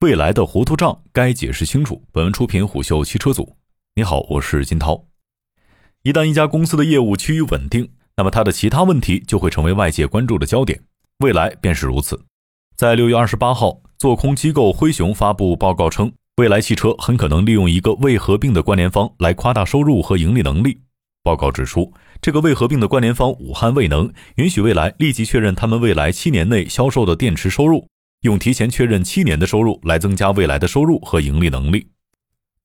未来的糊涂账该解释清楚。本文出品虎嗅汽车组。你好，我是金涛。一旦一家公司的业务趋于稳定，那么它的其他问题就会成为外界关注的焦点。未来便是如此。在六月二十八号，做空机构灰熊发布报告称，未来汽车很可能利用一个未合并的关联方来夸大收入和盈利能力。报告指出，这个未合并的关联方武汉未能允许未来立即确认他们未来七年内销售的电池收入，用提前确认七年的收入来增加未来的收入和盈利能力。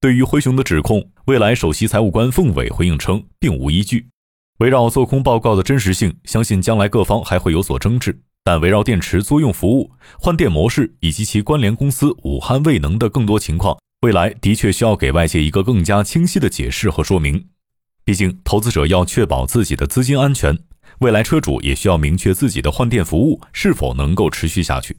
对于灰熊的指控，未来首席财务官凤伟回应称，并无依据。围绕做空报告的真实性，相信将来各方还会有所争执。但围绕电池租用服务、换电模式以及其关联公司武汉未能的更多情况，未来的确需要给外界一个更加清晰的解释和说明。毕竟，投资者要确保自己的资金安全，未来车主也需要明确自己的换电服务是否能够持续下去。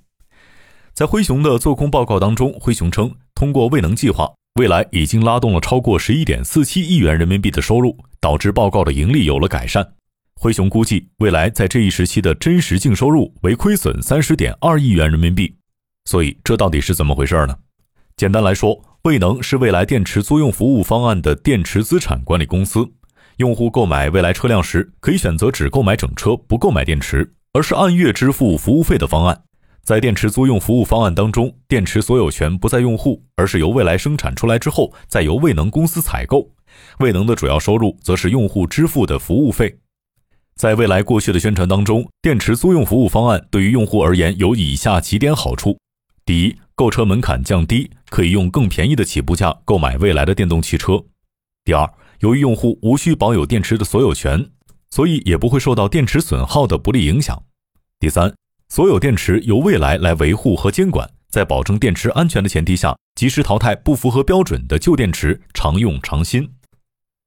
在灰熊的做空报告当中，灰熊称，通过未能计划。未来已经拉动了超过十一点四七亿元人民币的收入，导致报告的盈利有了改善。灰熊估计，未来在这一时期的真实净收入为亏损三十点二亿元人民币。所以，这到底是怎么回事呢？简单来说，未能是未来电池租用服务方案的电池资产管理公司。用户购买未来车辆时，可以选择只购买整车，不购买电池，而是按月支付服务费的方案。在电池租用服务方案当中，电池所有权不在用户，而是由未来生产出来之后，再由未能公司采购。未能的主要收入则是用户支付的服务费。在未来过去的宣传当中，电池租用服务方案对于用户而言有以下几点好处：第一，购车门槛降低，可以用更便宜的起步价购买未来的电动汽车；第二，由于用户无需保有电池的所有权，所以也不会受到电池损耗的不利影响；第三。所有电池由未来来维护和监管，在保证电池安全的前提下，及时淘汰不符合标准的旧电池，常用常新。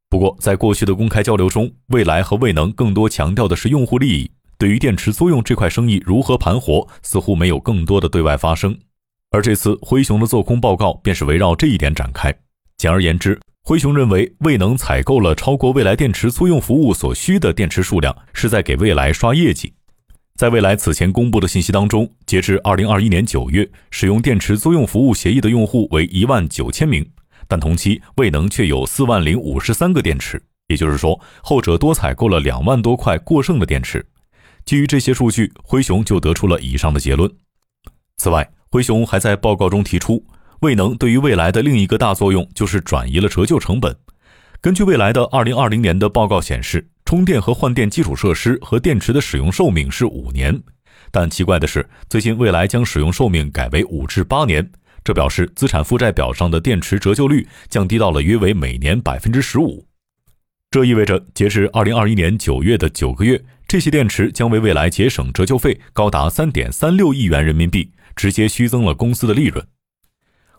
不过，在过去的公开交流中，未来和未能更多强调的是用户利益，对于电池租用这块生意如何盘活，似乎没有更多的对外发声。而这次灰熊的做空报告便是围绕这一点展开。简而言之，灰熊认为未能采购了超过未来电池租用服务所需的电池数量，是在给未来刷业绩。在未来此前公布的信息当中，截至二零二一年九月，使用电池租用服务协议的用户为一万九千名，但同期未能却有四万零五十三个电池，也就是说，后者多采购了两万多块过剩的电池。基于这些数据，灰熊就得出了以上的结论。此外，灰熊还在报告中提出，未能对于未来的另一个大作用就是转移了折旧成本。根据未来的二零二零年的报告显示。充电和换电基础设施和电池的使用寿命是五年，但奇怪的是，最近未来将使用寿命改为五至八年，这表示资产负债表上的电池折旧率降低到了约为每年百分之十五。这意味着，截至二零二一年九月的九个月，这些电池将为未来节省折旧费高达三点三六亿元人民币，直接虚增了公司的利润。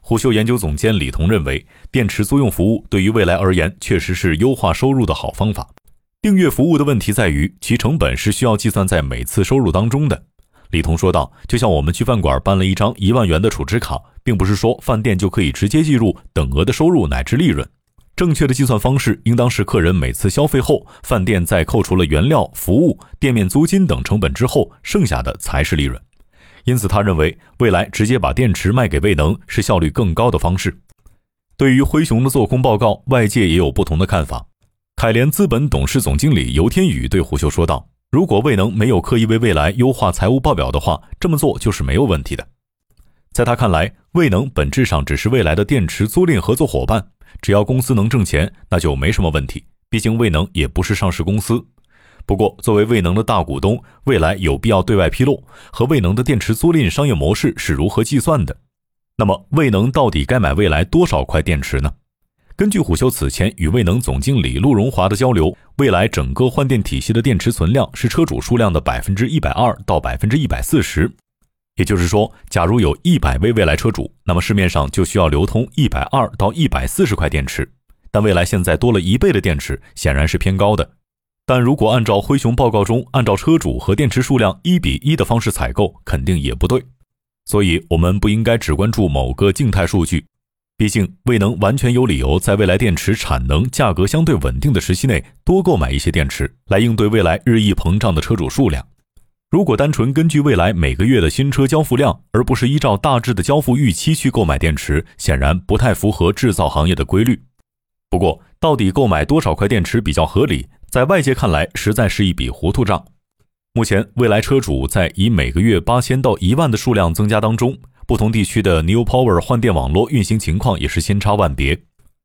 虎嗅研究总监李彤认为，电池租用服务对于未来而言，确实是优化收入的好方法。订阅服务的问题在于，其成本是需要计算在每次收入当中的。李彤说道：“就像我们去饭馆办了一张一万元的储值卡，并不是说饭店就可以直接计入等额的收入乃至利润。正确的计算方式应当是客人每次消费后，饭店在扣除了原料、服务、店面租金等成本之后，剩下的才是利润。因此，他认为未来直接把电池卖给未能是效率更高的方式。”对于灰熊的做空报告，外界也有不同的看法。凯联资本董事总经理尤天宇对虎嗅说道：“如果未能没有刻意为未来优化财务报表的话，这么做就是没有问题的。在他看来，未能本质上只是未来的电池租赁合作伙伴，只要公司能挣钱，那就没什么问题。毕竟未能也不是上市公司。不过，作为未能的大股东，未来有必要对外披露和未能的电池租赁商业模式是如何计算的。那么，未能到底该买未来多少块电池呢？”根据虎嗅此前与未能总经理陆荣华的交流，未来整个换电体系的电池存量是车主数量的百分之一百二到百分之一百四十。也就是说，假如有一百位未来车主，那么市面上就需要流通一百二到一百四十块电池。但未来现在多了一倍的电池，显然是偏高的。但如果按照灰熊报告中按照车主和电池数量一比一的方式采购，肯定也不对。所以，我们不应该只关注某个静态数据。毕竟，未能完全有理由在未来电池产能、价格相对稳定的时期内多购买一些电池，来应对未来日益膨胀的车主数量。如果单纯根据未来每个月的新车交付量，而不是依照大致的交付预期去购买电池，显然不太符合制造行业的规律。不过，到底购买多少块电池比较合理，在外界看来实在是一笔糊涂账。目前，蔚来车主在以每个月八千到一万的数量增加当中，不同地区的 New Power 换电网络运行情况也是千差万别。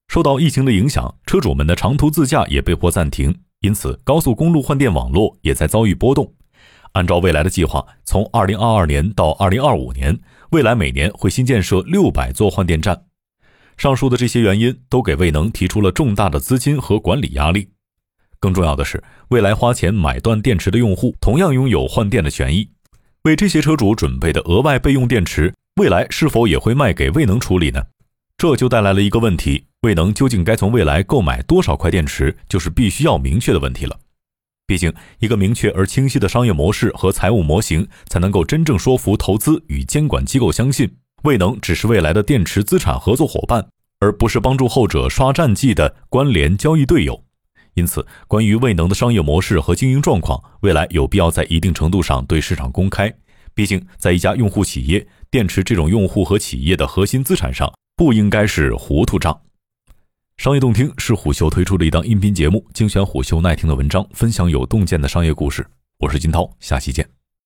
受到疫情的影响，车主们的长途自驾也被迫暂停，因此高速公路换电网络也在遭遇波动。按照未来的计划，从二零二二年到二零二五年，未来每年会新建设六百座换电站。上述的这些原因都给未能提出了重大的资金和管理压力。更重要的是，未来花钱买断电池的用户同样拥有换电的权益。为这些车主准备的额外备用电池，未来是否也会卖给未能处理呢？这就带来了一个问题：未能究竟该从未来购买多少块电池，就是必须要明确的问题了。毕竟，一个明确而清晰的商业模式和财务模型，才能够真正说服投资与监管机构相信，未能只是未来的电池资产合作伙伴，而不是帮助后者刷战绩的关联交易队友。因此，关于未能的商业模式和经营状况，未来有必要在一定程度上对市场公开。毕竟，在一家用户企业，电池这种用户和企业的核心资产上，不应该是糊涂账。商业洞听是虎嗅推出的一档音频节目，精选虎嗅耐听的文章，分享有洞见的商业故事。我是金涛，下期见。